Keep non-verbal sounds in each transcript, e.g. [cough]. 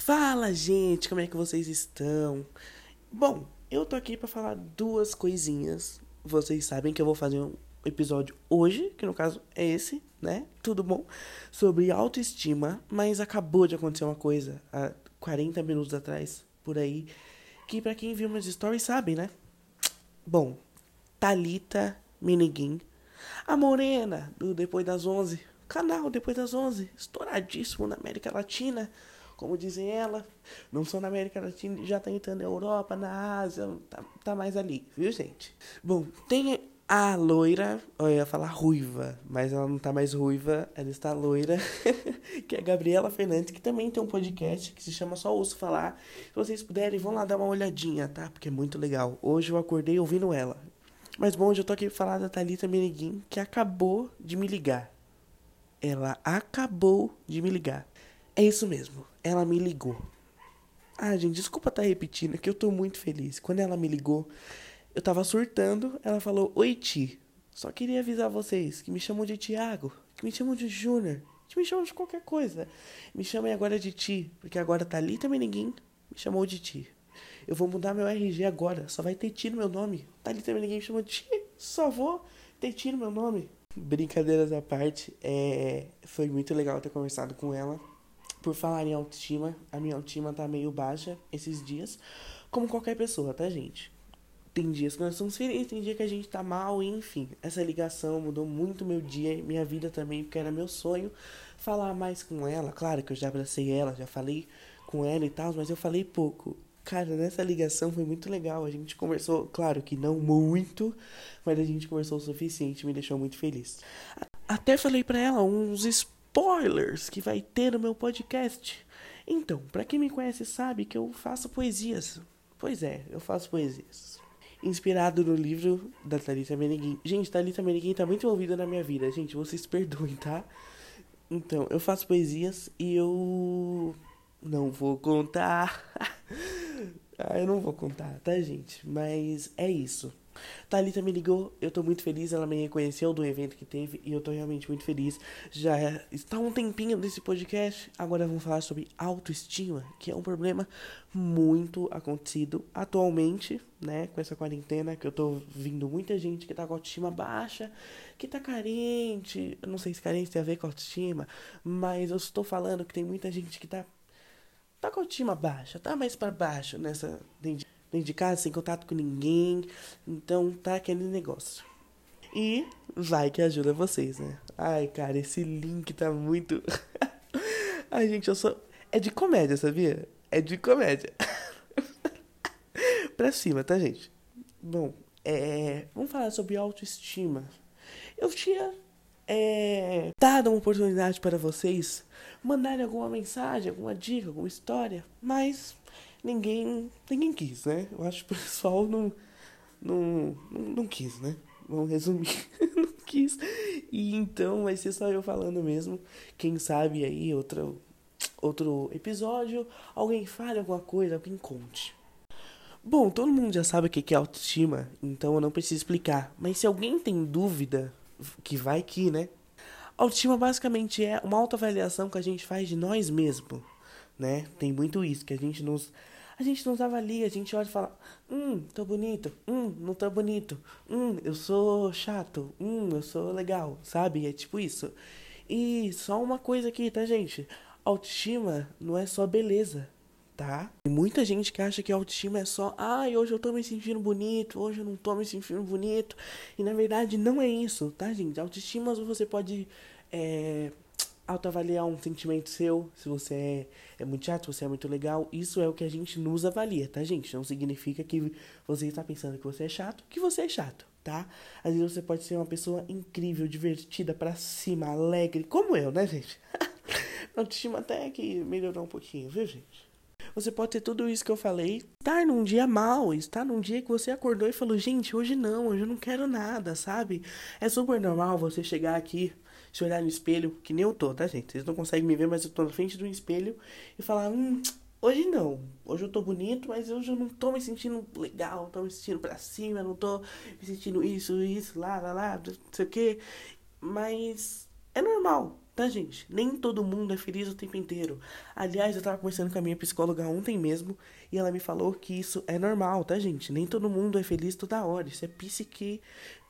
Fala, gente, como é que vocês estão? Bom, eu tô aqui para falar duas coisinhas. Vocês sabem que eu vou fazer um episódio hoje, que no caso é esse, né? Tudo bom? Sobre autoestima, mas acabou de acontecer uma coisa há 40 minutos atrás, por aí, que para quem viu meus stories sabe, né? Bom, Talita Miniguin, a morena do Depois das 11, canal Depois das 11, estouradíssimo na América Latina como dizem ela, não só na América Latina, já tá entrando na Europa, na Ásia, tá, tá mais ali, viu, gente? Bom, tem a loira, eu ia falar ruiva, mas ela não tá mais ruiva, ela está loira, [laughs] que é a Gabriela Fernandes, que também tem um podcast que se chama Só Ouço Falar. Se vocês puderem, vão lá dar uma olhadinha, tá? Porque é muito legal. Hoje eu acordei ouvindo ela. Mas bom, hoje eu tô aqui pra falar da Thalita Meneguin, que acabou de me ligar. Ela acabou de me ligar. É isso mesmo, ela me ligou. Ah, gente, desculpa estar tá repetindo, é que eu tô muito feliz. Quando ela me ligou, eu tava surtando, ela falou: Oi, Ti. Só queria avisar vocês que me chamam de Tiago, que me chamam de Júnior, que me chamam de qualquer coisa. Me chamem agora de Ti, porque agora Thalita Meneguin me chamou de Ti. Eu vou mudar meu RG agora, só vai ter Ti no meu nome. Thalita Meneguin me chamou de Ti, só vou ter Ti no meu nome. Brincadeiras à parte, é... foi muito legal ter conversado com ela. Por falar em autoestima, a minha autoestima tá meio baixa esses dias, como qualquer pessoa, tá, gente? Tem dias que nós estamos felizes, tem dia que a gente tá mal, enfim. Essa ligação mudou muito meu dia, minha vida também, porque era meu sonho falar mais com ela. Claro que eu já abracei ela, já falei com ela e tal, mas eu falei pouco. Cara, nessa ligação foi muito legal. A gente conversou, claro que não muito, mas a gente conversou o suficiente, me deixou muito feliz. Até falei para ela uns spoilers que vai ter no meu podcast. Então, para quem me conhece sabe que eu faço poesias. Pois é, eu faço poesias. Inspirado no livro da Thalita Meneguin. Gente, Thalita Meneguin tá muito envolvida na minha vida. Gente, vocês perdoem, tá? Então, eu faço poesias e eu não vou contar. [laughs] ah, eu não vou contar, tá, gente? Mas é isso. Thalita me ligou, eu tô muito feliz, ela me reconheceu do evento que teve e eu tô realmente muito feliz. Já está um tempinho desse podcast, agora vamos falar sobre autoestima, que é um problema muito acontecido atualmente, né, com essa quarentena, que eu tô vendo muita gente que tá com autoestima baixa, que tá carente, eu não sei se carente tem a ver com autoestima, mas eu estou falando que tem muita gente que tá tá com autoestima baixa, tá mais para baixo nessa dentro de casa, sem contato com ninguém. Então tá aquele negócio. E vai que ajuda vocês, né? Ai, cara, esse link tá muito. [laughs] Ai, gente, eu sou. É de comédia, sabia? É de comédia. [laughs] pra cima, tá, gente? Bom, é. Vamos falar sobre autoestima. Eu tinha é, dado uma oportunidade para vocês mandarem alguma mensagem, alguma dica, alguma história, mas ninguém ninguém quis, né? Eu acho que o pessoal não, não, não, não quis, né? Vamos resumir, [laughs] não quis. E então vai ser só eu falando mesmo. Quem sabe aí outro, outro episódio, alguém fale alguma coisa, alguém conte. Bom, todo mundo já sabe o que é autoestima, então eu não preciso explicar. Mas se alguém tem dúvida, que vai que, né? Autoestima basicamente é uma autoavaliação que a gente faz de nós mesmos né? Tem muito isso, que a gente nos. A gente nos avalia, a gente olha e fala, hum, tô bonito, hum, não tô bonito, hum, eu sou chato, hum, eu sou legal, sabe? É tipo isso. E só uma coisa aqui, tá, gente? Autoestima não é só beleza, tá? Tem muita gente que acha que autoestima é só, ai, ah, hoje eu tô me sentindo bonito, hoje eu não tô me sentindo bonito. E na verdade não é isso, tá, gente? Autoestima você pode. É autoavaliar um sentimento seu, se você é, é muito chato, se você é muito legal, isso é o que a gente nos avalia, tá, gente? Não significa que você está pensando que você é chato, que você é chato, tá? Às vezes você pode ser uma pessoa incrível, divertida, pra cima, alegre, como eu, né, gente? [laughs] A autoestima até que melhorou um pouquinho, viu, gente? Você pode ter tudo isso que eu falei, estar num dia mal, estar num dia que você acordou e falou, gente, hoje não, hoje eu não quero nada, sabe? É super normal você chegar aqui se olhar no espelho, que nem eu tô, tá, gente? Vocês não conseguem me ver, mas eu tô na frente do espelho e falar, hum, hoje não. Hoje eu tô bonito, mas hoje eu não tô me sentindo legal, tô me sentindo pra cima, não tô me sentindo isso, isso, lá, lá, lá, não sei o que. Mas é normal, tá, gente? Nem todo mundo é feliz o tempo inteiro. Aliás, eu tava conversando com a minha psicóloga ontem mesmo e ela me falou que isso é normal, tá, gente? Nem todo mundo é feliz toda hora. Isso é psique...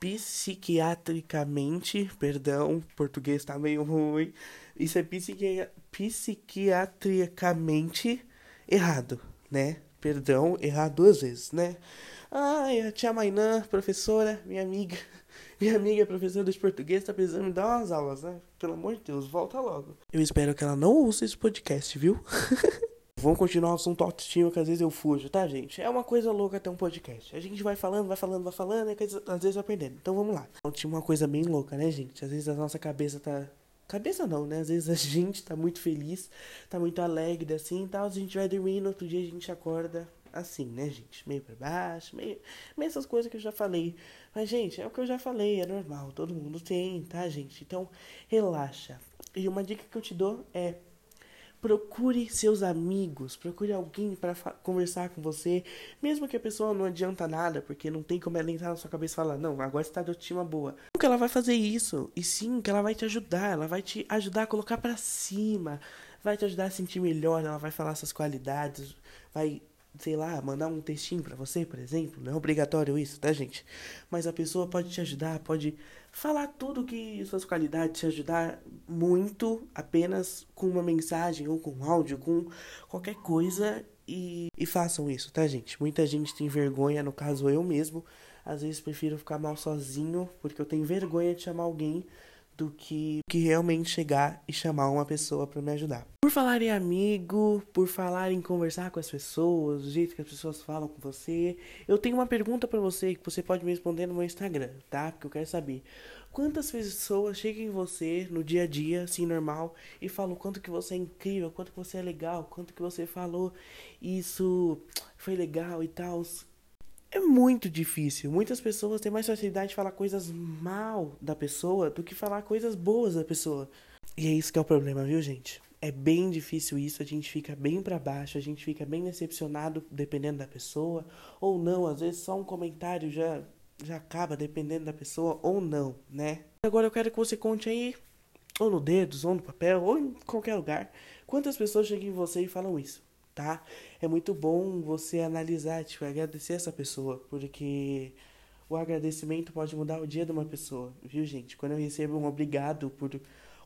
psiquiatricamente. Perdão, português tá meio ruim. Isso é psiqui... psiquiatricamente errado, né? Perdão, errar duas vezes, né? Ai, a tia Mainã, professora, minha amiga. [laughs] Minha amiga professora de português tá precisando me dar umas aulas, né? Pelo amor de Deus, volta logo. Eu espero que ela não ouça esse podcast, viu? [laughs] Vamos continuar o assunto autoestima, que às vezes eu fujo, tá, gente? É uma coisa louca ter um podcast. A gente vai falando, vai falando, vai falando, e às vezes vai perdendo. Então vamos lá. Então, tinha uma coisa bem louca, né, gente? Às vezes a nossa cabeça tá. Cabeça não, né? Às vezes a gente tá muito feliz, tá muito alegre assim e tal. A gente vai dormir no outro dia a gente acorda assim, né, gente? Meio pra baixo, meio, meio essas coisas que eu já falei. Mas, gente, é o que eu já falei, é normal, todo mundo tem, tá, gente? Então, relaxa. E uma dica que eu te dou é procure seus amigos, procure alguém para conversar com você, mesmo que a pessoa não adianta nada, porque não tem como ela entrar na sua cabeça e falar, não, agora está de autoestima boa. Que ela vai fazer isso, e sim que ela vai te ajudar, ela vai te ajudar a colocar para cima, vai te ajudar a sentir melhor, ela vai falar suas qualidades, vai sei lá, mandar um textinho para você, por exemplo, não é obrigatório isso, tá, gente? Mas a pessoa pode te ajudar, pode falar tudo que suas qualidades te ajudar muito apenas com uma mensagem ou com áudio, com qualquer coisa e, e façam isso, tá, gente? Muita gente tem vergonha, no caso eu mesmo, às vezes prefiro ficar mal sozinho porque eu tenho vergonha de chamar alguém do que, que realmente chegar e chamar uma pessoa para me ajudar. Por falar em amigo, por falar em conversar com as pessoas, do jeito que as pessoas falam com você, eu tenho uma pergunta para você que você pode me responder no meu Instagram, tá? Porque eu quero saber quantas pessoas chegam em você no dia a dia, assim, normal, e falam quanto que você é incrível, quanto que você é legal, quanto que você falou isso foi legal e tal é muito difícil. Muitas pessoas têm mais facilidade de falar coisas mal da pessoa do que falar coisas boas da pessoa. E é isso que é o problema, viu, gente? É bem difícil isso, a gente fica bem para baixo, a gente fica bem decepcionado dependendo da pessoa, ou não, às vezes só um comentário já já acaba dependendo da pessoa ou não, né? Agora eu quero que você conte aí, ou no dedos, ou no papel, ou em qualquer lugar, quantas pessoas chegam em você e falam isso tá? É muito bom você analisar, tipo, agradecer essa pessoa, porque o agradecimento pode mudar o dia de uma pessoa, viu, gente? Quando eu recebo um obrigado por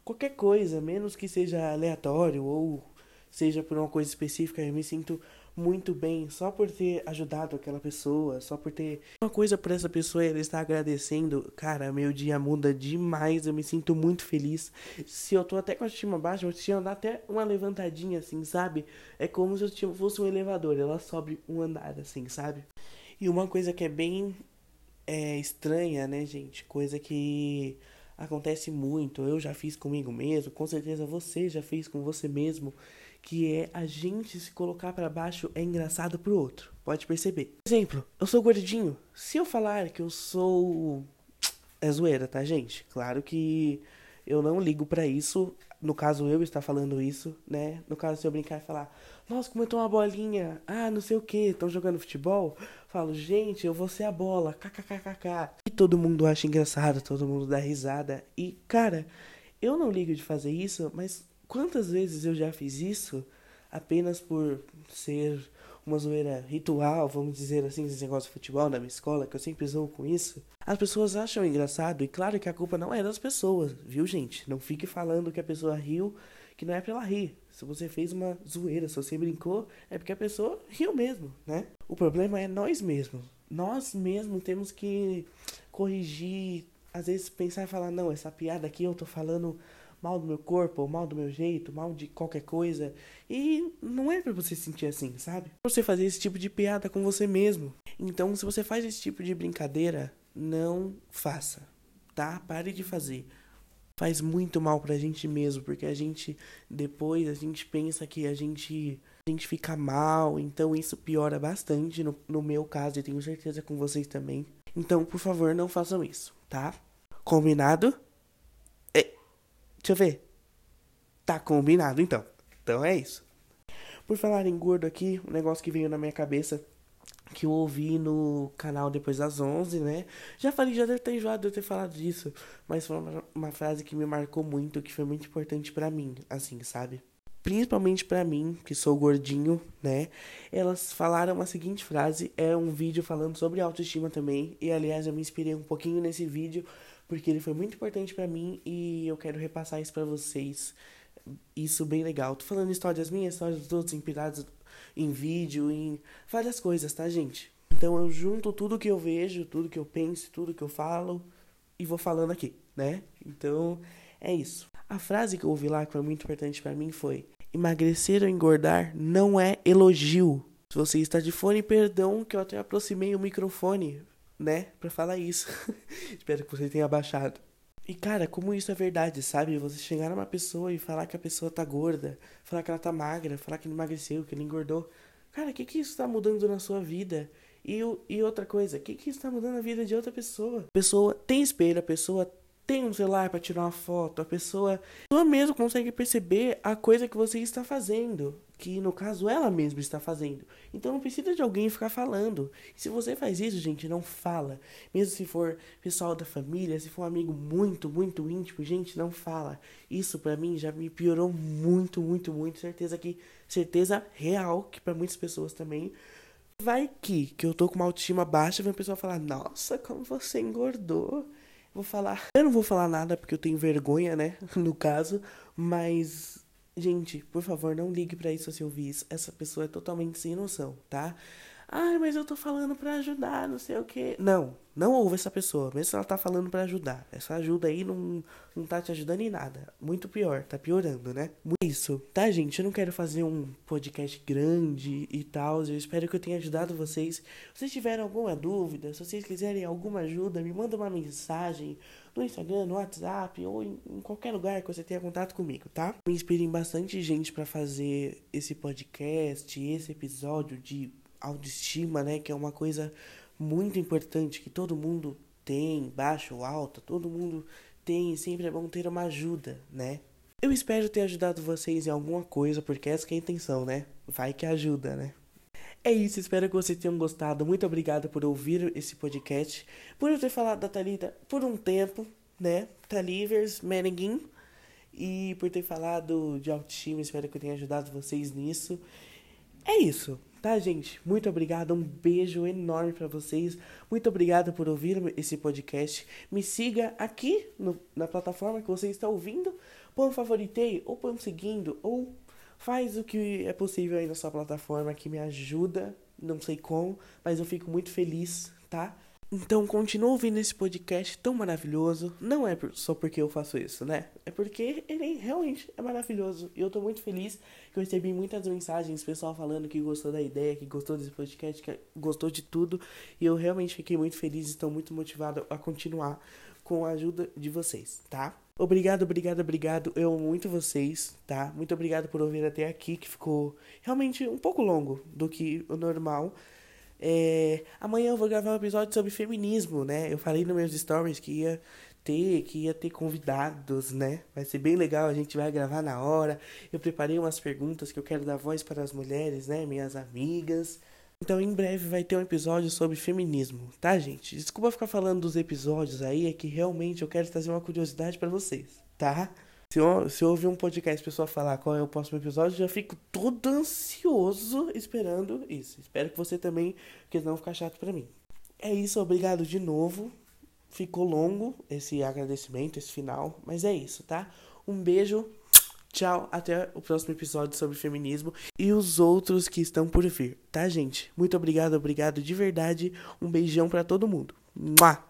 qualquer coisa, menos que seja aleatório ou seja por uma coisa específica, eu me sinto muito bem só por ter ajudado aquela pessoa, só por ter uma coisa por essa pessoa e ela está agradecendo. Cara, meu dia muda demais, eu me sinto muito feliz. Se eu tô até com a estima baixa, eu tinha dar até uma levantadinha assim, sabe? É como se eu fosse um elevador, ela sobe um andar assim, sabe? E uma coisa que é bem é, estranha, né, gente? Coisa que acontece muito, eu já fiz comigo mesmo, com certeza você já fez com você mesmo que é a gente se colocar para baixo é engraçado pro outro. Pode perceber. Exemplo, eu sou gordinho. Se eu falar que eu sou [tsk] é zoeira, tá, gente? Claro que eu não ligo para isso. No caso, eu estar falando isso, né? No caso, se eu brincar e falar, nossa, como eu tô uma bolinha, ah, não sei o que, estão jogando futebol. Falo, gente, eu vou ser a bola, kkkk. E todo mundo acha engraçado, todo mundo dá risada. E, cara, eu não ligo de fazer isso, mas Quantas vezes eu já fiz isso apenas por ser uma zoeira ritual, vamos dizer assim, esse negócio de futebol na minha escola, que eu sempre zoo com isso. As pessoas acham engraçado, e claro que a culpa não é das pessoas, viu, gente? Não fique falando que a pessoa riu, que não é pra ela rir. Se você fez uma zoeira, se você brincou, é porque a pessoa riu mesmo, né? O problema é nós mesmos. Nós mesmos temos que corrigir, às vezes pensar e falar, não, essa piada aqui eu tô falando mal do meu corpo, mal do meu jeito, mal de qualquer coisa. E não é para você sentir assim, sabe? Você fazer esse tipo de piada com você mesmo. Então, se você faz esse tipo de brincadeira, não faça, tá? Pare de fazer. Faz muito mal pra gente mesmo, porque a gente depois a gente pensa que a gente a gente fica mal, então isso piora bastante no, no meu caso e tenho certeza com vocês também. Então, por favor, não façam isso, tá? Combinado? Deixa eu ver. Tá combinado, então. Então é isso. Por falar em gordo aqui, um negócio que veio na minha cabeça que eu ouvi no canal depois das 11, né? Já falei, já deve ter enjoado de eu ter falado disso, mas foi uma, uma frase que me marcou muito, que foi muito importante para mim, assim, sabe? Principalmente para mim, que sou gordinho, né? Elas falaram a seguinte frase, é um vídeo falando sobre autoestima também, e aliás eu me inspirei um pouquinho nesse vídeo, porque ele foi muito importante para mim e eu quero repassar isso para vocês. Isso bem legal. Tô falando histórias minhas, histórias dos outros, inspiradas em vídeo, em várias coisas, tá, gente? Então eu junto tudo que eu vejo, tudo que eu penso, tudo que eu falo e vou falando aqui, né? Então é isso. A frase que eu ouvi lá que foi muito importante para mim foi: emagrecer ou engordar não é elogio. Se você está de fone, perdão que eu até aproximei o microfone, né, para falar isso. [laughs] Espero que você tenha abaixado. E cara, como isso é verdade, sabe? Você chegar numa pessoa e falar que a pessoa tá gorda, falar que ela tá magra, falar que ele emagreceu, que ele engordou. Cara, o que que isso tá mudando na sua vida? E, e outra coisa, o que que isso tá mudando na vida de outra pessoa? A pessoa tem espelho, a pessoa tem um celular para tirar uma foto, a pessoa, a pessoa mesmo consegue perceber a coisa que você está fazendo, que no caso ela mesma está fazendo. Então não precisa de alguém ficar falando. E se você faz isso, gente, não fala. Mesmo se for pessoal da família, se for um amigo muito, muito íntimo, gente, não fala. Isso para mim já me piorou muito, muito, muito. Certeza que certeza real que para muitas pessoas também vai que que eu tô com uma autoestima baixa, vem a pessoa falar: "Nossa, como você engordou". Vou falar. Eu não vou falar nada porque eu tenho vergonha, né? [laughs] No caso. Mas, gente, por favor, não ligue para isso se ouvir isso. Essa pessoa é totalmente sem noção, tá? Ai, mas eu tô falando para ajudar, não sei o que. Não, não ouve essa pessoa, mesmo se ela tá falando para ajudar. Essa ajuda aí não, não tá te ajudando em nada. Muito pior, tá piorando, né? Isso, tá, gente? Eu não quero fazer um podcast grande e tal. Eu espero que eu tenha ajudado vocês. Se vocês tiverem alguma dúvida, se vocês quiserem alguma ajuda, me manda uma mensagem no Instagram, no WhatsApp ou em, em qualquer lugar que você tenha contato comigo, tá? Me inspirem bastante gente para fazer esse podcast, esse episódio de autoestima, né? Que é uma coisa muito importante que todo mundo tem, baixa ou alta, todo mundo tem, sempre é bom ter uma ajuda, né? Eu espero ter ajudado vocês em alguma coisa, porque essa é a intenção, né? Vai que ajuda, né? É isso, espero que vocês tenham gostado. Muito obrigado por ouvir esse podcast, por eu ter falado da Thalita por um tempo, né? Thalivers, Meneguin, e por ter falado de autoestima. Espero que eu tenha ajudado vocês nisso. É isso. Tá, gente? Muito obrigado. Um beijo enorme para vocês. Muito obrigado por ouvir esse podcast. Me siga aqui no, na plataforma que você está ouvindo. Põe um favoritei, ou põe um seguindo, ou faz o que é possível aí na sua plataforma que me ajuda. Não sei como, mas eu fico muito feliz, tá? Então, continua ouvindo esse podcast tão maravilhoso. Não é só porque eu faço isso, né? É porque ele realmente é maravilhoso. E eu tô muito feliz que eu recebi muitas mensagens, pessoal falando que gostou da ideia, que gostou desse podcast, que gostou de tudo. E eu realmente fiquei muito feliz e estou muito motivado a continuar com a ajuda de vocês, tá? Obrigado, obrigado, obrigado. Eu amo muito vocês, tá? Muito obrigado por ouvir até aqui, que ficou realmente um pouco longo do que o normal. É, amanhã eu vou gravar um episódio sobre feminismo, né? Eu falei nos meus stories que ia ter, que ia ter convidados, né? Vai ser bem legal, a gente vai gravar na hora. Eu preparei umas perguntas que eu quero dar voz para as mulheres, né? Minhas amigas. Então em breve vai ter um episódio sobre feminismo, tá, gente? Desculpa ficar falando dos episódios aí, é que realmente eu quero trazer uma curiosidade para vocês, tá? Se eu, se eu ouvir um podcast pessoa falar qual é o próximo episódio, já fico todo ansioso esperando isso. Espero que você também, porque não ficar chato pra mim. É isso, obrigado de novo. Ficou longo esse agradecimento, esse final, mas é isso, tá? Um beijo, tchau, até o próximo episódio sobre feminismo e os outros que estão por vir, tá, gente? Muito obrigado, obrigado de verdade. Um beijão para todo mundo. Mua!